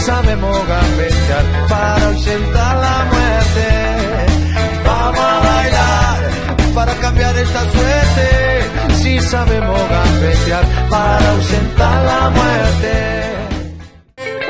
Sabemos gambetear para ausentar la muerte. Vamos a bailar para cambiar esta suerte. Si sabemos gambetear para ausentar la muerte.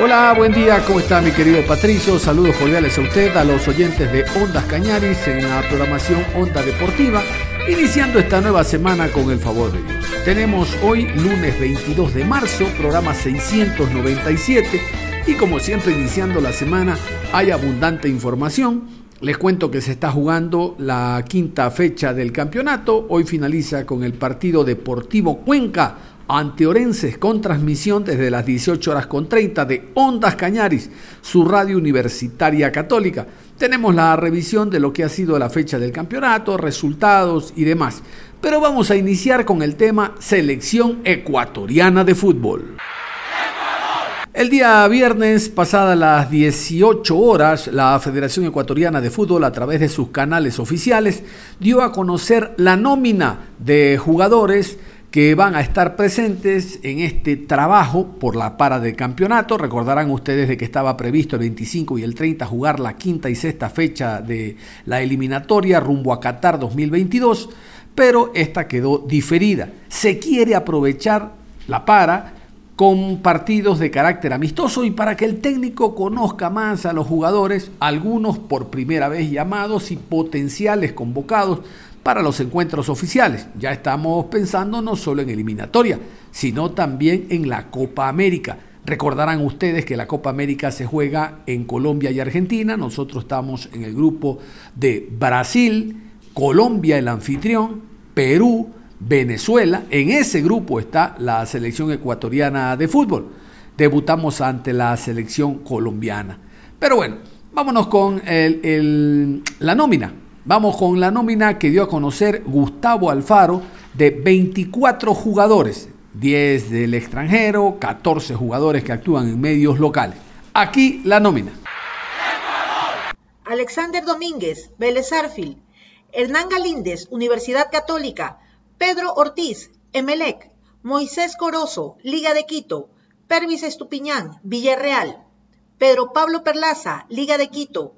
Hola, buen día, ¿cómo está mi querido Patricio? Saludos cordiales a usted, a los oyentes de Ondas Cañaris en la programación Onda Deportiva, iniciando esta nueva semana con el favor de Dios. Tenemos hoy, lunes 22 de marzo, programa 697 y como siempre iniciando la semana hay abundante información. Les cuento que se está jugando la quinta fecha del campeonato. Hoy finaliza con el partido Deportivo Cuenca ante Orenses con transmisión desde las 18 horas con 30 de Ondas Cañaris, su radio universitaria católica. Tenemos la revisión de lo que ha sido la fecha del campeonato, resultados y demás. Pero vamos a iniciar con el tema selección ecuatoriana de fútbol. El día viernes, pasadas las 18 horas, la Federación Ecuatoriana de Fútbol, a través de sus canales oficiales, dio a conocer la nómina de jugadores que van a estar presentes en este trabajo por la para de campeonato. Recordarán ustedes de que estaba previsto el 25 y el 30 jugar la quinta y sexta fecha de la eliminatoria rumbo a Qatar 2022, pero esta quedó diferida. Se quiere aprovechar la para con partidos de carácter amistoso y para que el técnico conozca más a los jugadores, algunos por primera vez llamados y potenciales convocados para los encuentros oficiales. Ya estamos pensando no solo en eliminatoria, sino también en la Copa América. Recordarán ustedes que la Copa América se juega en Colombia y Argentina. Nosotros estamos en el grupo de Brasil, Colombia el anfitrión, Perú, Venezuela. En ese grupo está la selección ecuatoriana de fútbol. Debutamos ante la selección colombiana. Pero bueno, vámonos con la nómina. Vamos con la nómina que dio a conocer Gustavo Alfaro de 24 jugadores, 10 del extranjero, 14 jugadores que actúan en medios locales. Aquí la nómina. Alexander Domínguez, Vélez Arfil. Hernán Galíndez, Universidad Católica. Pedro Ortiz, Emelec, Moisés Corozo, Liga de Quito, Pervis Estupiñán, Villarreal, Pedro Pablo Perlaza, Liga de Quito,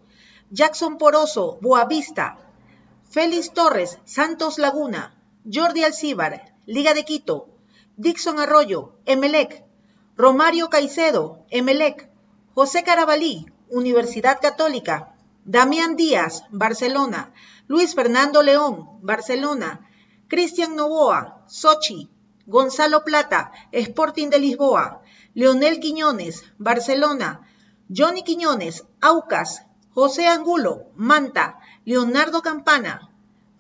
Jackson Poroso, Boavista, Félix Torres, Santos Laguna, Jordi Alcíbar, Liga de Quito, Dixon Arroyo, Emelec, Romario Caicedo, Emelec, José Carabalí, Universidad Católica, Damián Díaz, Barcelona, Luis Fernando León, Barcelona, Cristian Novoa, Sochi, Gonzalo Plata, Sporting de Lisboa, Leonel Quiñones, Barcelona, Johnny Quiñones, Aucas, José Angulo, Manta, Leonardo Campana,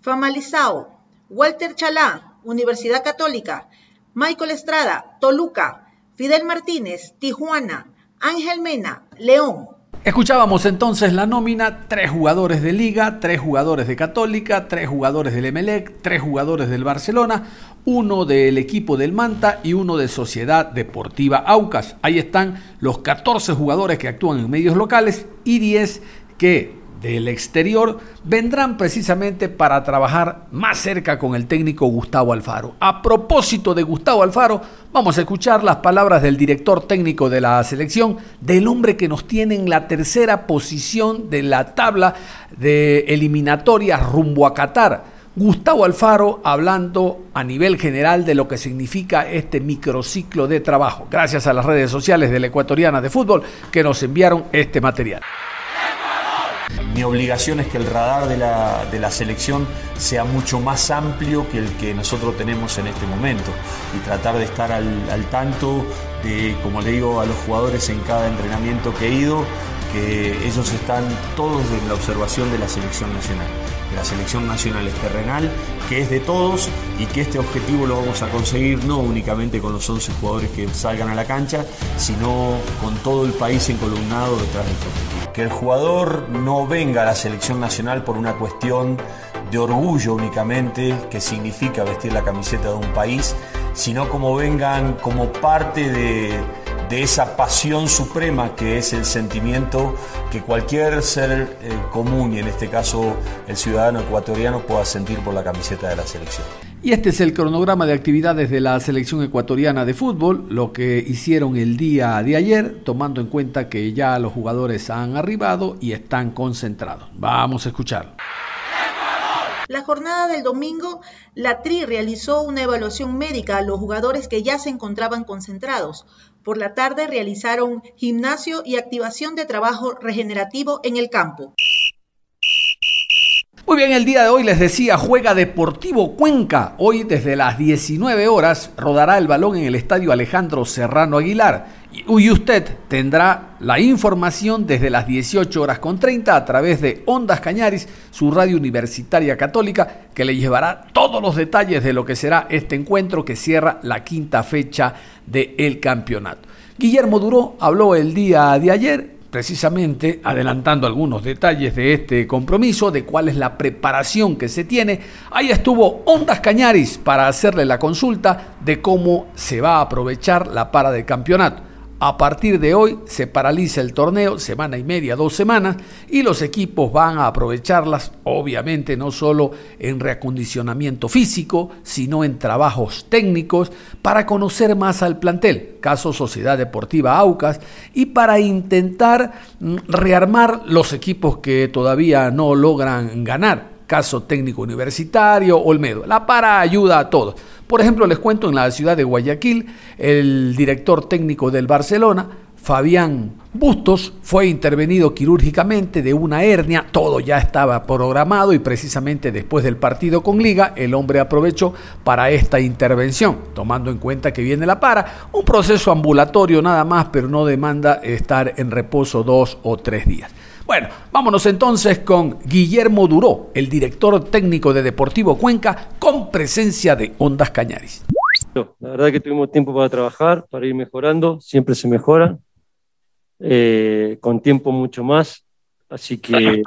Famalizao, Walter Chalá, Universidad Católica, Michael Estrada, Toluca, Fidel Martínez, Tijuana, Ángel Mena, León, Escuchábamos entonces la nómina, tres jugadores de Liga, tres jugadores de Católica, tres jugadores del Emelec, tres jugadores del Barcelona, uno del equipo del Manta y uno de Sociedad Deportiva Aucas. Ahí están los 14 jugadores que actúan en medios locales y 10 que del exterior vendrán precisamente para trabajar más cerca con el técnico Gustavo Alfaro. A propósito de Gustavo Alfaro, vamos a escuchar las palabras del director técnico de la selección, del hombre que nos tiene en la tercera posición de la tabla de eliminatorias rumbo a Qatar. Gustavo Alfaro hablando a nivel general de lo que significa este microciclo de trabajo, gracias a las redes sociales de la Ecuatoriana de Fútbol que nos enviaron este material mi obligación es que el radar de la, selección sea mucho más amplio que el que nosotros tenemos en este momento y tratar de estar al, tanto de, como le digo a los jugadores en cada entrenamiento que he ido, que ellos están todos en la observación de la selección nacional. La selección nacional es terrenal, que es de todos y que este objetivo lo vamos a conseguir no únicamente con los 11 jugadores que salgan a la cancha, sino con todo el país encolumnado detrás de este objetivo. Que el jugador no venga a la selección nacional por una cuestión de orgullo únicamente, que significa vestir la camiseta de un país, sino como vengan como parte de de esa pasión suprema que es el sentimiento que cualquier ser eh, común, y en este caso el ciudadano ecuatoriano, pueda sentir por la camiseta de la selección. Y este es el cronograma de actividades de la selección ecuatoriana de fútbol, lo que hicieron el día de ayer, tomando en cuenta que ya los jugadores han arribado y están concentrados. Vamos a escuchar. La jornada del domingo, la TRI realizó una evaluación médica a los jugadores que ya se encontraban concentrados. Por la tarde realizaron gimnasio y activación de trabajo regenerativo en el campo. Muy bien, el día de hoy les decía, juega Deportivo Cuenca. Hoy desde las 19 horas rodará el balón en el estadio Alejandro Serrano Aguilar. Y usted tendrá la información desde las 18 horas con 30 a través de Ondas Cañaris, su radio universitaria católica, que le llevará todos los detalles de lo que será este encuentro que cierra la quinta fecha del campeonato. Guillermo Duró habló el día de ayer precisamente adelantando algunos detalles de este compromiso, de cuál es la preparación que se tiene. Ahí estuvo Ondas Cañaris para hacerle la consulta de cómo se va a aprovechar la para de campeonato. A partir de hoy se paraliza el torneo, semana y media, dos semanas, y los equipos van a aprovecharlas, obviamente no solo en reacondicionamiento físico, sino en trabajos técnicos, para conocer más al plantel, caso Sociedad Deportiva Aucas, y para intentar mm, rearmar los equipos que todavía no logran ganar caso técnico universitario, Olmedo. La para ayuda a todos. Por ejemplo, les cuento en la ciudad de Guayaquil, el director técnico del Barcelona, Fabián Bustos, fue intervenido quirúrgicamente de una hernia, todo ya estaba programado y precisamente después del partido con Liga, el hombre aprovechó para esta intervención, tomando en cuenta que viene la para, un proceso ambulatorio nada más, pero no demanda estar en reposo dos o tres días. Bueno, vámonos entonces con Guillermo Duró, el director técnico de Deportivo Cuenca, con presencia de Ondas Cañaris. La verdad que tuvimos tiempo para trabajar, para ir mejorando, siempre se mejora, eh, con tiempo mucho más, así que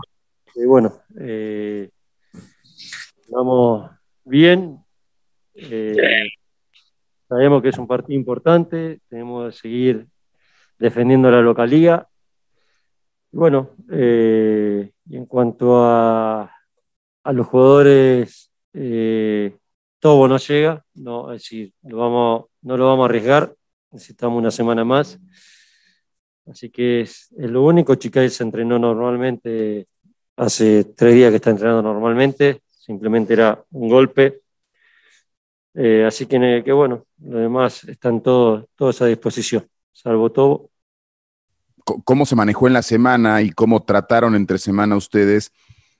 eh, bueno, eh, vamos bien, sabemos que es un partido importante, tenemos que seguir defendiendo la localía bueno, eh, en cuanto a, los jugadores, eh, no llega, no, es decir, lo vamos, no lo vamos a arriesgar, necesitamos una semana más. Así que es, lo único. Chicay se entrenó normalmente, hace tres días que está entrenando normalmente, simplemente era un golpe. Eh, así que, que, bueno, los demás están todos, todos a disposición, salvo todo cómo se manejó en la semana y cómo trataron entre semana ustedes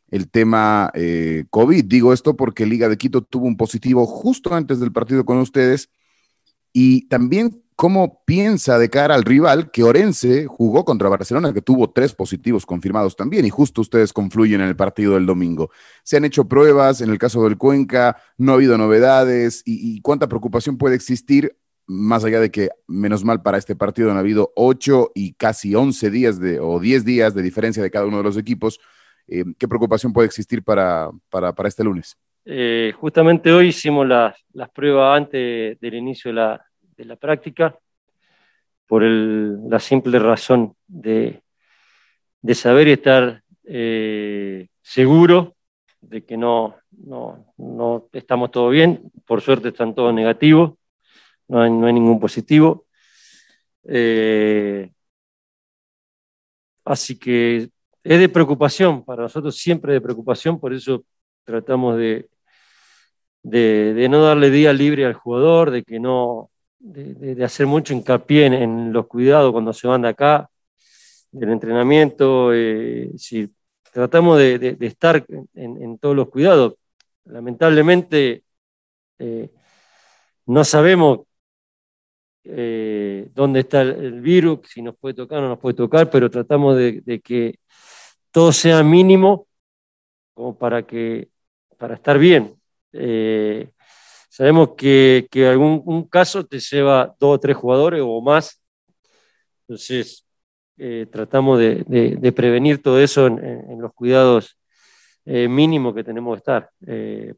el tema eh, COVID. Digo esto porque Liga de Quito tuvo un positivo justo antes del partido con ustedes y también cómo piensa de cara al rival que Orense jugó contra Barcelona, que tuvo tres positivos confirmados también, y justo ustedes confluyen en el partido del domingo. Se han hecho pruebas, en el caso del Cuenca, no ha habido novedades, y cuánta preocupación puede existir más allá de que, menos mal para este partido han habido 8 y casi 11 días de, o 10 días de diferencia de cada uno de los equipos, eh, ¿qué preocupación puede existir para, para, este lunes? Eh, justamente hoy hicimos las, las, pruebas antes del inicio de la, de la práctica, por el, la simple razón de, de saber y estar eh, seguro de que no, no, no estamos todo bien, por suerte están todos negativos no hay, ningún positivo. Eh, así que es de preocupación, para nosotros siempre de preocupación, por eso tratamos de, de, no darle día libre al jugador, de que no, de, hacer mucho hincapié en, los cuidados cuando se van de acá, del entrenamiento, eh, si tratamos de, estar en, todos los cuidados. Lamentablemente, eh, no sabemos eh, dónde está el, virus, si nos puede tocar o no nos puede tocar, pero tratamos de, que todo sea mínimo como para, que, para estar bien. Eh, sabemos que, que algún un caso te lleva dos o tres jugadores o más, entonces eh, tratamos de, prevenir todo eso en, los cuidados mínimos que tenemos que estar,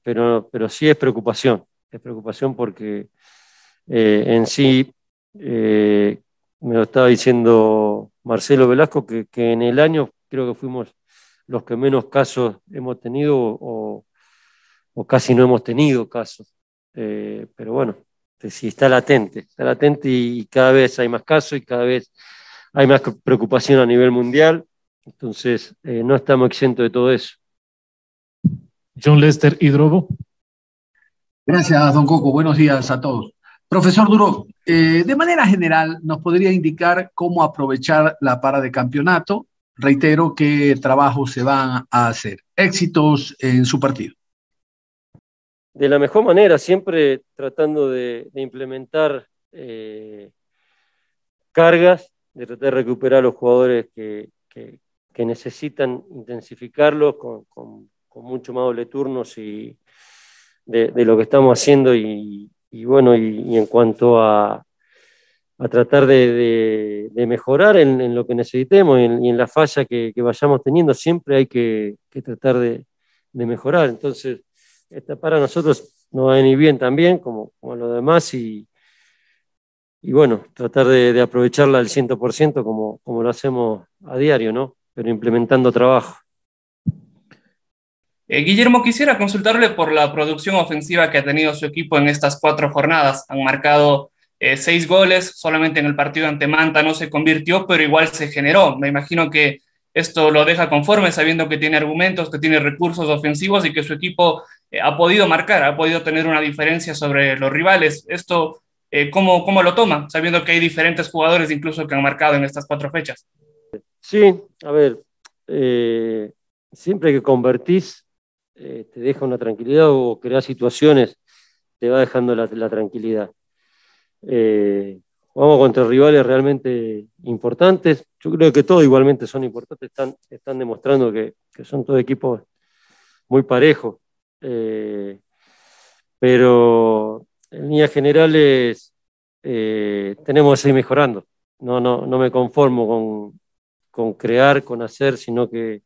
pero, pero sí es preocupación, es preocupación porque en sí eh, me lo estaba diciendo Marcelo Velasco, que, en el año creo que fuimos los que menos casos hemos tenido o, casi no hemos tenido casos. Eh, pero bueno, sí está latente, está latente y, cada vez hay más casos y cada vez hay más preocupación a nivel mundial. Entonces, eh, no estamos exentos de todo eso. John Lester Hidrobo. Gracias, don Coco. Buenos días a todos. Profesor Duro, eh, de manera general, ¿nos podría indicar cómo aprovechar la para de campeonato? Reitero qué trabajos se van a hacer. Éxitos en su partido. De la mejor manera, siempre tratando de, implementar eh, cargas, de tratar de recuperar a los jugadores que, necesitan intensificarlos con, mucho más doble turnos y de, de, lo que estamos haciendo y, y bueno, y, en cuanto a, a tratar de, de, mejorar en, en, lo que necesitemos y en, la falla que, que, vayamos teniendo, siempre hay que, que tratar de, mejorar. Entonces, esta para nosotros nos va a venir bien también, como, como lo demás, y, y bueno, tratar de, aprovecharla al 100% como, como lo hacemos a diario, ¿no? Pero implementando trabajo. Eh, Guillermo, quisiera consultarle por la producción ofensiva que ha tenido su equipo en estas cuatro jornadas. Han marcado eh, seis goles, solamente en el partido ante Manta no se convirtió, pero igual se generó. Me imagino que esto lo deja conforme, sabiendo que tiene argumentos, que tiene recursos ofensivos y que su equipo eh, ha podido marcar, ha podido tener una diferencia sobre los rivales. Esto, ¿cómo, ¿cómo, lo toma, sabiendo que hay diferentes jugadores incluso que han marcado en estas cuatro fechas? Sí, a ver, siempre que convertís eh, te deja una tranquilidad o crear situaciones, te va dejando la, tranquilidad. Eh, jugamos contra rivales realmente importantes. Yo creo que todos igualmente son importantes, están, están demostrando que, son todos equipos muy parejos. Eh, pero en líneas generales tenemos que seguir mejorando. No, no, no me conformo con, con crear, con hacer, sino que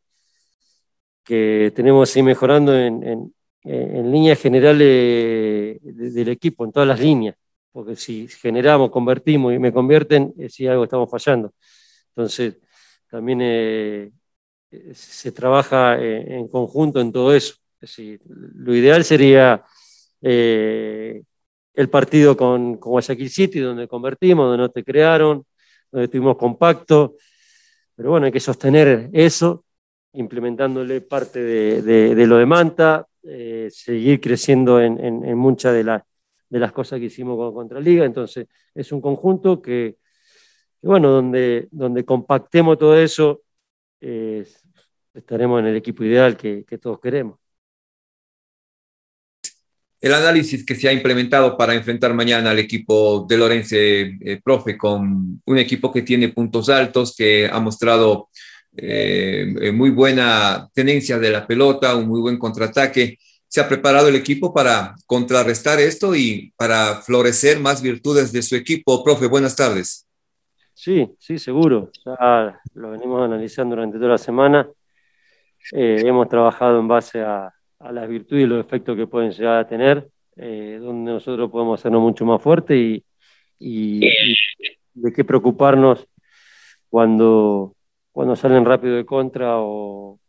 que tenemos ir mejorando en, en, en líneas generales del equipo, en todas las líneas, porque si generamos, convertimos y me convierten, eh, si algo estamos fallando. Entonces, también eh, se trabaja eh, en, conjunto en todo eso. Es decir, lo ideal sería el partido con, con Guayaquil City, donde convertimos, donde no te crearon, donde estuvimos compactos, pero bueno, hay que sostener eso implementándole parte de, lo de Manta, eh, seguir creciendo en, muchas de, de, las cosas que hicimos con Contraliga. Entonces, es un conjunto que, bueno, donde, donde compactemos todo eso, estaremos en el equipo ideal que, todos queremos. El análisis que se ha implementado para enfrentar mañana al equipo de Lorenzo, eh, profe, con un equipo que tiene puntos altos, que ha mostrado eh, eh, muy buena tenencia de la pelota, un muy buen contraataque. ¿Se ha preparado el equipo para contrarrestar esto y para florecer más virtudes de su equipo? Profe, buenas tardes. Sí, sí, seguro. Ya lo venimos analizando durante toda la semana. Eh, hemos trabajado en base a, las virtudes y los efectos que pueden llegar a tener, donde nosotros podemos hacernos mucho más fuertes y, y de qué preocuparnos cuando, cuando salen rápido de contra o,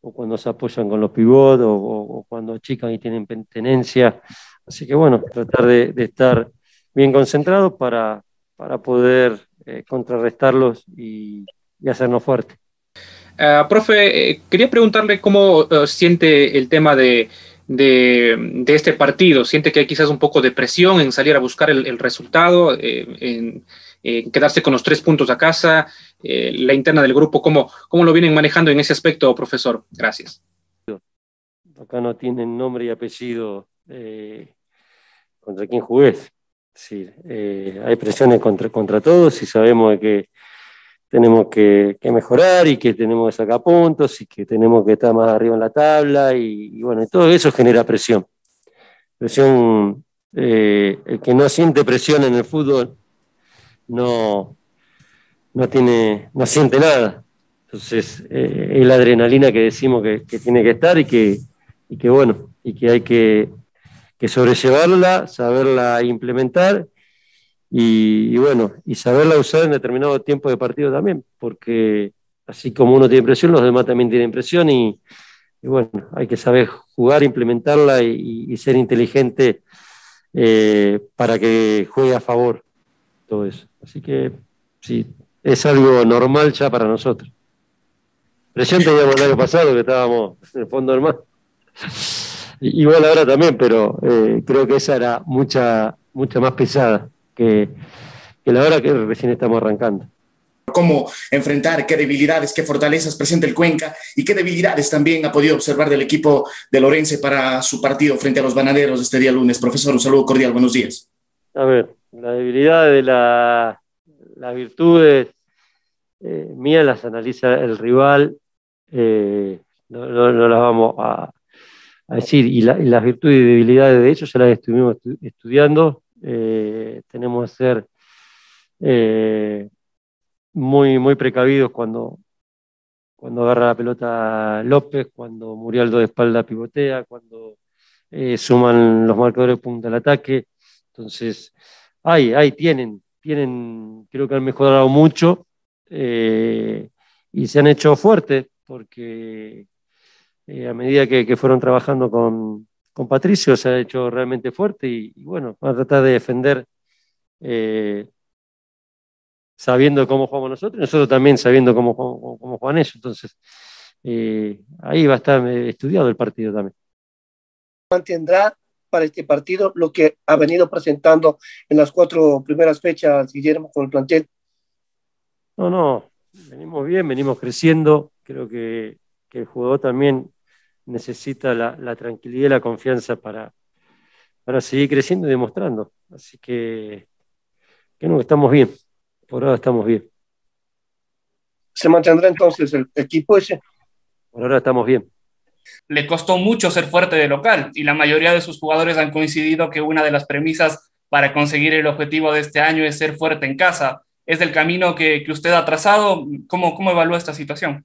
cuando se apoyan con los pivots o, cuando achican y tienen tenencia. Así que bueno, tratar de, estar bien concentrados para, para poder eh, contrarrestarlos y, hacernos fuertes. Ah, profe, eh, quería preguntarle cómo eh, siente el tema de, de, este partido. ¿Siente que hay quizás un poco de presión en salir a buscar el, el resultado, en, en, quedarse con los tres puntos a casa? Eh, la interna del grupo, ¿cómo, ¿cómo lo vienen manejando en ese aspecto, profesor? Gracias. Acá no tienen nombre y apellido eh, contra quién jugué. Sí, eh, hay presiones contra, contra todos y sabemos que tenemos que, mejorar y que tenemos que sacar puntos y que tenemos que estar más arriba en la tabla y, bueno, todo eso genera presión. Presión, eh, el que no siente presión en el fútbol no, no, tiene, no siente nada. Entonces, eh, es la adrenalina que decimos que, tiene que estar y que, y que, bueno, y que hay que, que sobrellevarla, saberla implementar y, bueno, y saberla usar en determinado tiempo de partido también, porque así como uno tiene presión, los demás también tienen presión y, bueno, hay que saber jugar, implementarla y, ser inteligente eh, para que juegue a favor todo eso. Así que sí, es algo normal ya para nosotros. Presión teníamos el año pasado que estábamos en el fondo del mar. Igual ahora también, pero eh, creo que esa era mucha, mucha más pesada que, la hora que recién estamos arrancando cómo enfrentar, qué debilidades, qué fortalezas presenta el Cuenca y qué debilidades también ha podido observar del equipo de Lorense para su partido frente a los banaderos este día lunes. Profesor, un saludo cordial, buenos días. A ver, la debilidad de la, las virtudes eh, mías las analiza el rival, eh, no, las vamos a, decir, y, las virtudes y debilidades de ellos ya las estuvimos estudiando eh, tenemos que ser muy, muy precavidos cuando, cuando agarra la pelota López, cuando Murialdo de espalda pivotea, cuando suman los marcadores punta al ataque. Entonces, ahí, ahí tienen, tienen, creo que han mejorado mucho y se han hecho fuertes porque a medida que fueron trabajando con, con Patricio se ha hecho realmente fuerte y, bueno, va a tratar de defender eh, sabiendo cómo jugamos nosotros y nosotros también sabiendo cómo, cómo, juegan ellos. Entonces, eh, ahí va a estar eh, estudiado el partido también. Mantendrá para este partido lo que ha venido presentando en las cuatro primeras fechas, Guillermo, con el plantel. No, no, venimos bien, venimos creciendo. Creo que, que el jugador también necesita la, tranquilidad y la confianza para, para seguir creciendo y demostrando. Así que, que no, estamos bien. Por ahora estamos bien. ¿Se mantendrá entonces el equipo ese? Por ahora estamos bien. Le costó mucho ser fuerte de local y la mayoría de sus jugadores han coincidido que una de las premisas para conseguir el objetivo de este año es ser fuerte en casa. ¿Es el camino que, que usted ha trazado? ¿Cómo, ¿Cómo evalúa esta situación?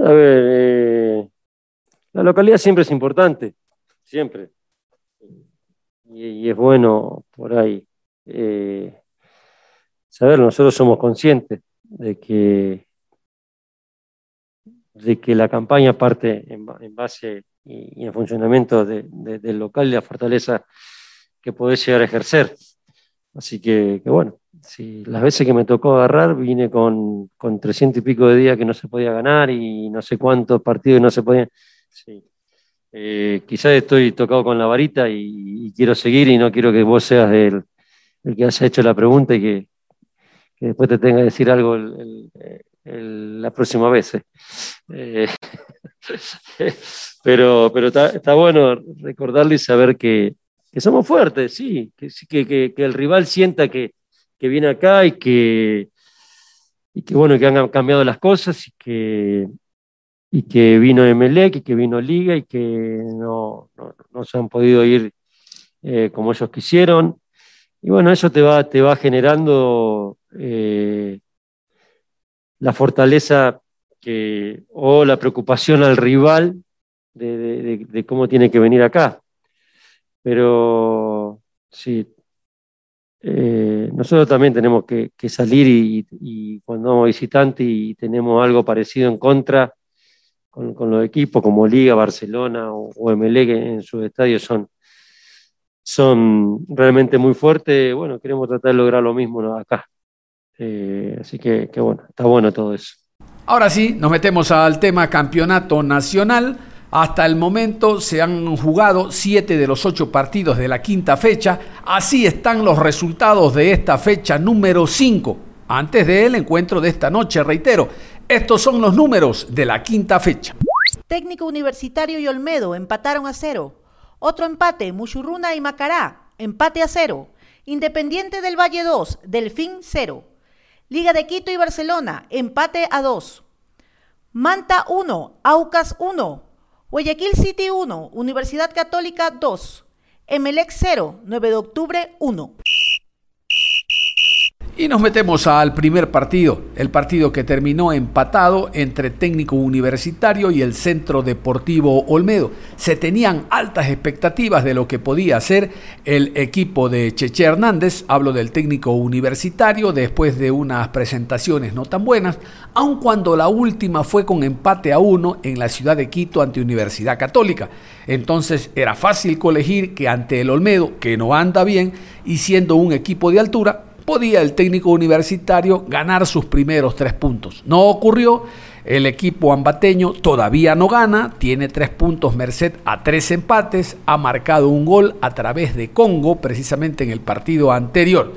A ver, eh, la localidad siempre es importante, siempre. Y, es bueno por ahí eh, saber, nosotros somos conscientes de que, de que la campaña parte en, base y, en funcionamiento del local y la fortaleza que podés llegar a ejercer. Así que, que bueno, Sí, las veces que me tocó agarrar vine con, con 300 y pico de días que no se podía ganar y no sé cuántos partidos no se podían. Sí. Eh, quizás estoy tocado con la varita y, quiero seguir y no quiero que vos seas el, el que haya hecho la pregunta y que, después te tenga que decir algo la próxima vez. Eh. Eh, pero pero está, bueno recordarle y saber que, somos fuertes, sí, que, que, que el rival sienta que, que viene acá y que, y que bueno, que han cambiado las cosas y que, y que vino Emelec y que vino Liga y que no, no, se han podido ir eh, como ellos quisieron. Y bueno, eso te va, te va generando la fortaleza que, o la preocupación al rival de, cómo tiene que venir acá. Pero sí, eh, nosotros también tenemos que, salir y, cuando vamos visitante y tenemos algo parecido en contra con, los equipos como Liga, Barcelona o, o que en sus estadios son, son realmente muy fuertes. Bueno, queremos tratar de lograr lo mismo acá. Eh, así que, que bueno, está bueno todo eso. Ahora sí, nos metemos al tema campeonato nacional. Hasta el momento se han jugado siete de los ocho partidos de la quinta fecha. Así están los resultados de esta fecha número 5. Antes del encuentro de esta noche, reitero, estos son los números de la quinta fecha. Técnico Universitario y Olmedo empataron a cero. Otro empate, Muchurruna y Macará. empate a cero. Independiente del Valle 2, Delfín 0. Liga de Quito y Barcelona, empate a 2. Manta 1, Aucas 1. Guayaquil City 1, Universidad Católica 2. Emelec 0, 9 de octubre 1. Y nos metemos al primer partido, el partido que terminó empatado entre técnico universitario y el Centro Deportivo Olmedo. Se tenían altas expectativas de lo que podía hacer el equipo de Cheche Hernández, hablo del técnico universitario, después de unas presentaciones no tan buenas, aun cuando la última fue con empate a uno en la ciudad de Quito ante Universidad Católica. Entonces era fácil colegir que ante el Olmedo, que no anda bien, y siendo un equipo de altura, podía el técnico universitario ganar sus primeros tres puntos. No ocurrió, el equipo ambateño todavía no gana, tiene tres puntos merced a tres empates, ha marcado un gol a través de Congo, precisamente en el partido anterior.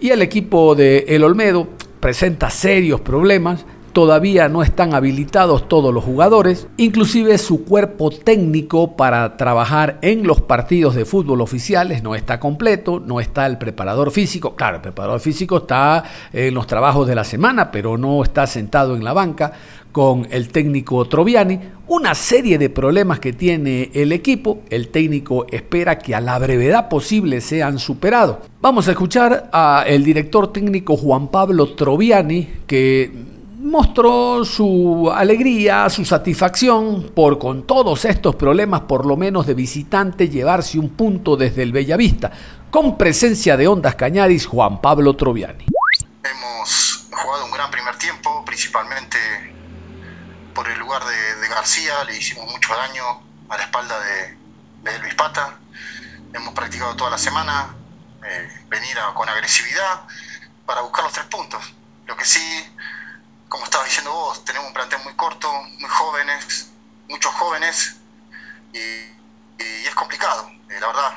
Y el equipo de El Olmedo presenta serios problemas, todavía no están habilitados todos los jugadores, inclusive su cuerpo técnico para trabajar en los partidos de fútbol oficiales no está completo, no está el preparador físico, claro, el preparador físico está en los trabajos de la semana, pero no está sentado en la banca con el técnico Troviani, una serie de problemas que tiene el equipo, el técnico espera que a la brevedad posible sean superados. Vamos a escuchar al director técnico Juan Pablo Troviani que mostró su alegría, su satisfacción por con todos estos problemas, por lo menos de visitante, llevarse un punto desde el Bellavista, con presencia de Ondas Cañaris, Juan Pablo Troviani. Hemos jugado un gran primer tiempo, principalmente por el lugar de, García, le hicimos mucho daño a la espalda de, de Pata. Hemos practicado toda la semana, eh, venir con agresividad para buscar los tres puntos. Lo que sí como estabas diciendo vos, tenemos un plantel muy corto, muy jóvenes, muchos jóvenes, y, es complicado, eh, la verdad.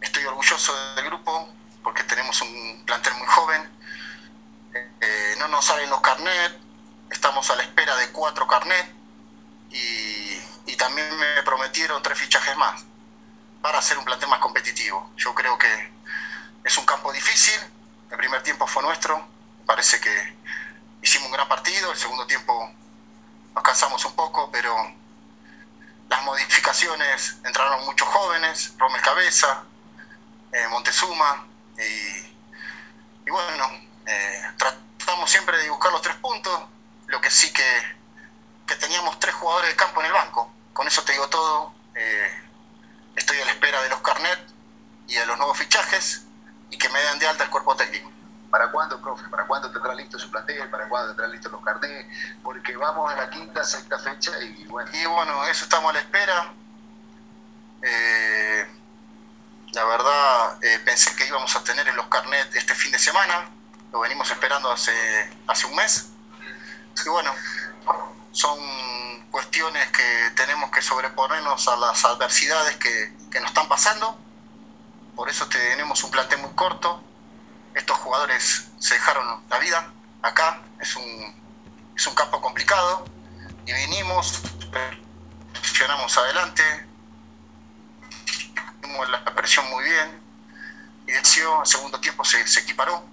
Estoy orgulloso del grupo porque tenemos un plantel muy joven. Eh, no nos salen los carnet, estamos a la espera de cuatro carnet y, y también me prometieron tres fichajes más para hacer un plantel más competitivo. Yo creo que es un campo difícil, el primer tiempo fue nuestro, parece que hicimos un gran partido, el segundo tiempo nos cansamos un poco, pero las modificaciones entraron muchos jóvenes, Romel Cabeza, eh, Montezuma, y, bueno, eh, tratamos siempre de buscar los tres puntos, lo que sí que, que, teníamos tres jugadores de campo en el banco, con eso te digo todo, eh, estoy a la espera de los carnet y de los nuevos fichajes y que me den de alta el cuerpo técnico. ¿Para cuándo, profe? ¿Para cuándo tendrá listo su plantel? ¿Para cuándo tendrá listos los carnés? Porque vamos a la quinta, sexta fecha y bueno. Y bueno, eso estamos a la espera. Eh, la verdad, eh, pensé que íbamos a tener en los carnets este fin de semana. Lo venimos esperando hace, hace un mes. Y bueno, son cuestiones que tenemos que sobreponernos a las adversidades que, que nos están pasando. Por eso tenemos un plantel muy corto estos jugadores se dejaron la vida acá, es un, es un campo complicado y vinimos, presionamos adelante, tuvimos la presión muy bien y el segundo tiempo se, se equiparó.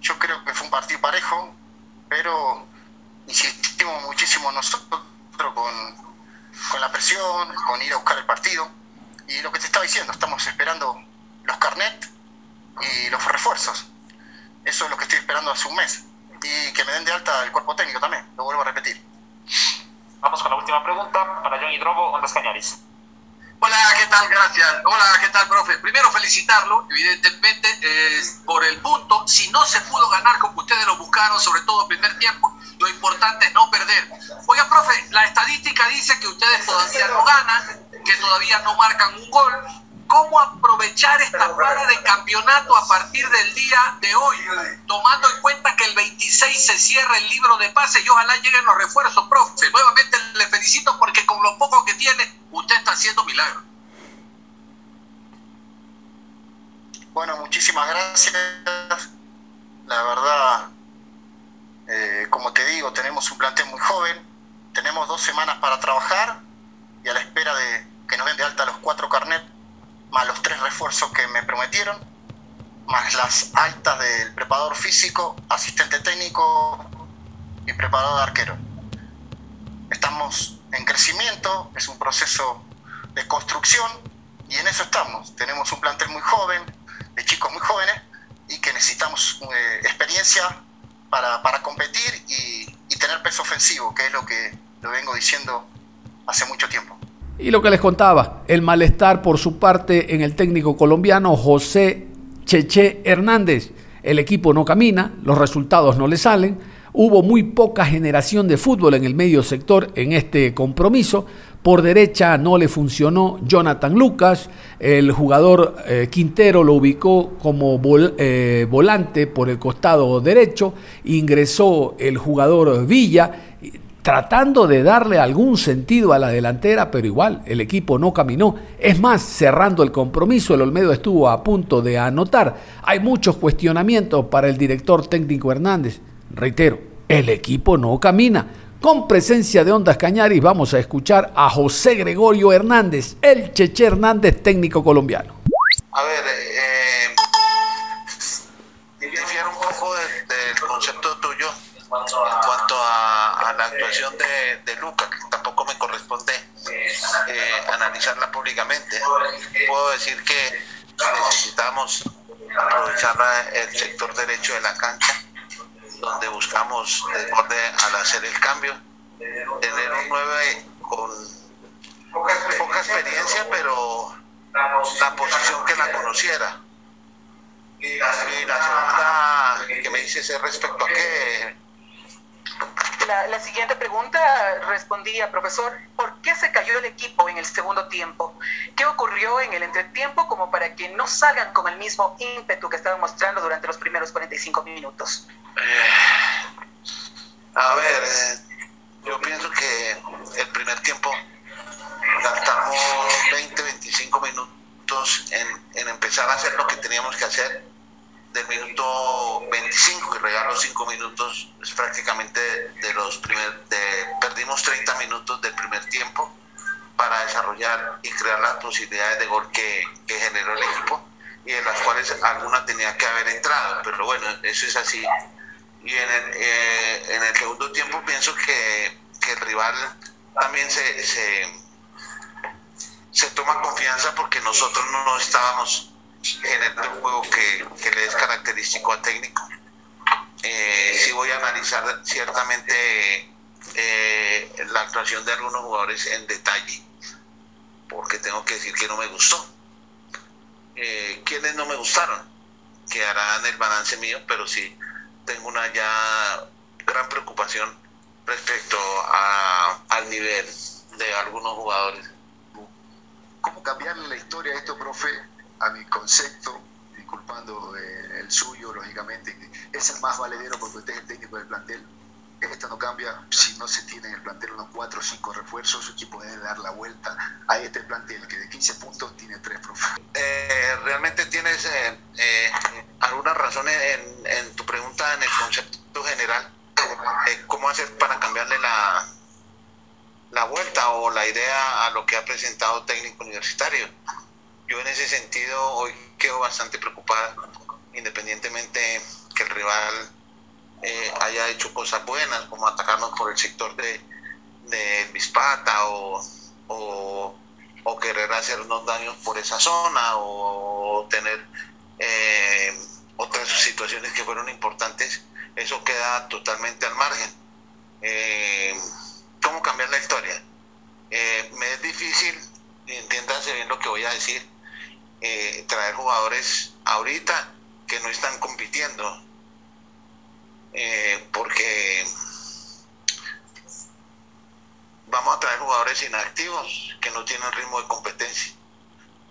Yo creo que fue un partido parejo, pero insistimos muchísimo nosotros con, con la presión, con ir a buscar el partido. Y lo que te estaba diciendo, estamos esperando los carnet y los refuerzos. Eso es lo que estoy esperando hace un mes. Y que me den de alta el cuerpo técnico también, lo vuelvo a repetir. Vamos con la última pregunta para John Hidrobo, Ondas Cañaris. Hola, ¿qué tal? Gracias. Hola, ¿qué tal, profe? Primero felicitarlo, evidentemente, eh, por el punto. Si no se pudo ganar como ustedes lo buscaron, sobre todo en primer tiempo, lo importante es no perder. Oiga, profe, la estadística dice que ustedes todavía no ganan, que todavía no marcan un gol, cómo aprovechar esta para de campeonato a partir del día de hoy, tomando en cuenta que el 26 se cierra el libro de pases y ojalá lleguen los refuerzos, profe. Nuevamente le felicito porque con lo poco que tiene, usted está haciendo milagros. Bueno, muchísimas gracias. La verdad, eh, como te digo, tenemos un plantel muy joven, tenemos dos semanas para trabajar y a la espera de que nos den de alta los cuatro carnets más los tres refuerzos que me prometieron, más las altas del preparador físico, asistente técnico y preparador arquero. Estamos en crecimiento, es un proceso de construcción y en eso estamos. Tenemos un plantel muy joven, de chicos muy jóvenes y que necesitamos eh, experiencia para, para competir y, y, tener peso ofensivo, que es lo que lo vengo diciendo hace mucho tiempo. Y lo que les contaba, el malestar por su parte en el técnico colombiano José Cheche Hernández. El equipo no camina, los resultados no le salen, hubo muy poca generación de fútbol en el medio sector en este compromiso. Por derecha no le funcionó Jonathan Lucas, el jugador eh, Quintero lo ubicó como eh, volante por el costado derecho, ingresó el jugador Villa tratando de darle algún sentido a la delantera, pero igual el equipo no caminó. Es más, cerrando el compromiso, el Olmedo estuvo a punto de anotar. Hay muchos cuestionamientos para el director técnico Hernández. Reitero, el equipo no camina. Con presencia de Ondas Cañaris vamos a escuchar a José Gregorio Hernández, el Cheche Hernández técnico colombiano. A ver, eh, de, de Luca, que tampoco me corresponde eh, analizarla públicamente. Puedo decir que necesitamos aprovechar el sector derecho de la cancha donde buscamos desborde al hacer el cambio, tener un 9 con poca experiencia, pero la posición que la conociera. Y la segunda que me dices es respecto a qué la, siguiente pregunta respondía, profesor, ¿por qué se cayó el equipo en el segundo tiempo? ¿Qué ocurrió en el entretiempo como para que no salgan con el mismo ímpetu que estaban mostrando durante los primeros 45 minutos? Eh, a ver, eh, yo pienso que el primer tiempo gastamos 20, 25 minutos en, en empezar a hacer lo que teníamos que hacer del minuto 25 que regaló 5 minutos es prácticamente de los primer, de, perdimos 30 minutos del primer tiempo para desarrollar y crear las posibilidades de gol que, que generó el equipo y en las cuales alguna tenía que haber entrado pero bueno eso es así. Y en el, eh, en el segundo tiempo pienso que, que el rival también se, se, se toma confianza porque nosotros no estábamos en el juego que, que, le es característico a técnico. Eh, sí voy a analizar ciertamente eh, la actuación de algunos jugadores en detalle, porque tengo que decir que no me gustó. Eh, ¿Quiénes no me gustaron? Quedarán el balance mío, pero sí tengo una ya gran preocupación respecto a, al nivel de algunos jugadores. ¿Cómo cambiarle la historia a esto, profe? A mi concepto, disculpando eh, el suyo, lógicamente, es el más valedero porque usted es el técnico del plantel. Esto no cambia si no se tiene en el plantel unos 4 o 5 refuerzos, su equipo dar la vuelta a este plantel que de 15 puntos tiene 3 profes. Eh, ¿Realmente tienes eh, eh, alguna razón en, en, tu pregunta en el concepto general? ¿Cómo hacer para cambiarle la, la vuelta o la idea a lo que ha presentado técnico universitario? Yo en ese sentido hoy quedo bastante preocupada, independientemente que el rival eh, haya hecho cosas buenas, como atacarnos por el sector de, de Bispata o, o, querer hacernos daños por esa zona o, tener eh, otras situaciones que fueron importantes, eso queda totalmente al margen. Eh, ¿Cómo cambiar la historia? me es difícil, entiéndase bien lo que voy a decir, eh, traer jugadores ahorita que no están compitiendo. Eh, porque vamos a traer jugadores inactivos que no tienen ritmo de competencia.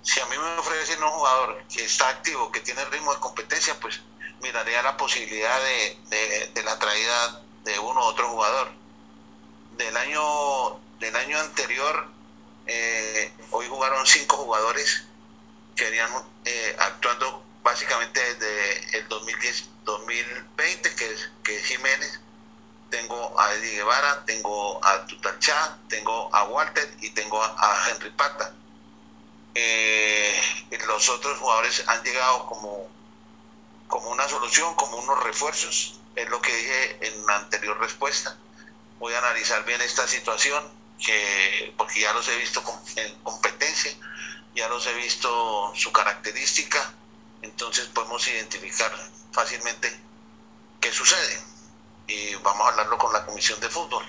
Si a mí me ofrecen un jugador que está activo, que tiene ritmo de competencia, pues miraría la posibilidad de, la traída de uno u otro jugador. Del año, del año anterior, eh, hoy jugaron cinco jugadores que venían eh, actuando básicamente desde el 2010, 2020, que es, que Jiménez, tengo a Eddie Guevara, tengo a Tutanchá, tengo a Walter y tengo a, Henry Pata. Eh, los otros jugadores han llegado como, como una solución, como unos refuerzos, es lo que dije en la anterior respuesta. Voy a analizar bien esta situación, que, porque ya los he visto en competencia, ya los he visto su característica, entonces podemos identificar fácilmente qué sucede. Y vamos a hablarlo con la Comisión de Fútbol.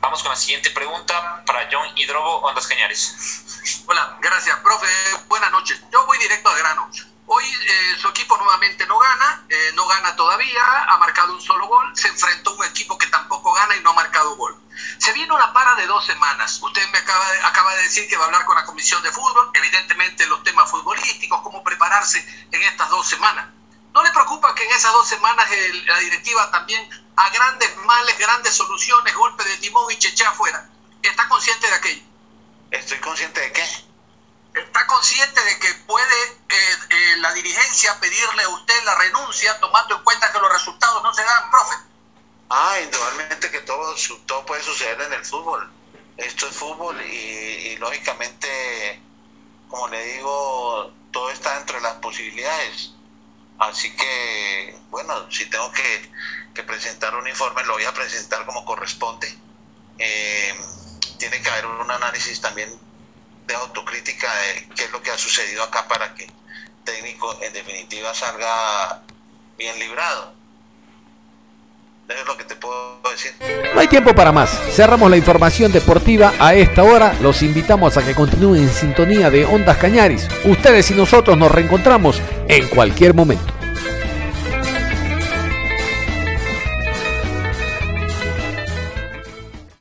Vamos con la siguiente pregunta para John Hidrobo, Ondas Cañares. Hola, gracias, profe. Buenas noches. Yo voy directo al grano. Hoy eh, su equipo nuevamente no gana, eh, no gana todavía, ha marcado un solo gol, se enfrentó a un equipo que tampoco gana y no ha marcado gol. Se viene una para de dos semanas. Usted me acaba de, acaba de decir que va a hablar con la Comisión de Fútbol, evidentemente los temas futbolísticos, cómo prepararse en estas dos semanas. ¿No le preocupa que en esas dos semanas el, la directiva también a grandes males, grandes soluciones, golpe de timón y cheche afuera? ¿Está consciente de aquello? ¿Estoy consciente de qué? ¿Está consciente de que puede eh, eh, la dirigencia pedirle a usted la renuncia tomando en cuenta que los resultados no se dan, profe? Ah, indudablemente que todo, todo puede suceder en el fútbol. Esto es fútbol y, lógicamente, como le digo, todo está dentro de las posibilidades. Así que, bueno, si tengo que, presentar un informe, lo voy a presentar como corresponde. Eh, tiene que haber un análisis también de autocrítica de qué es lo que ha sucedido acá para que técnico en definitiva salga bien librado. No hay tiempo para más. Cerramos la información deportiva a esta hora. Los invitamos a que continúen en sintonía de Ondas Cañaris. Ustedes y nosotros nos reencontramos en cualquier momento.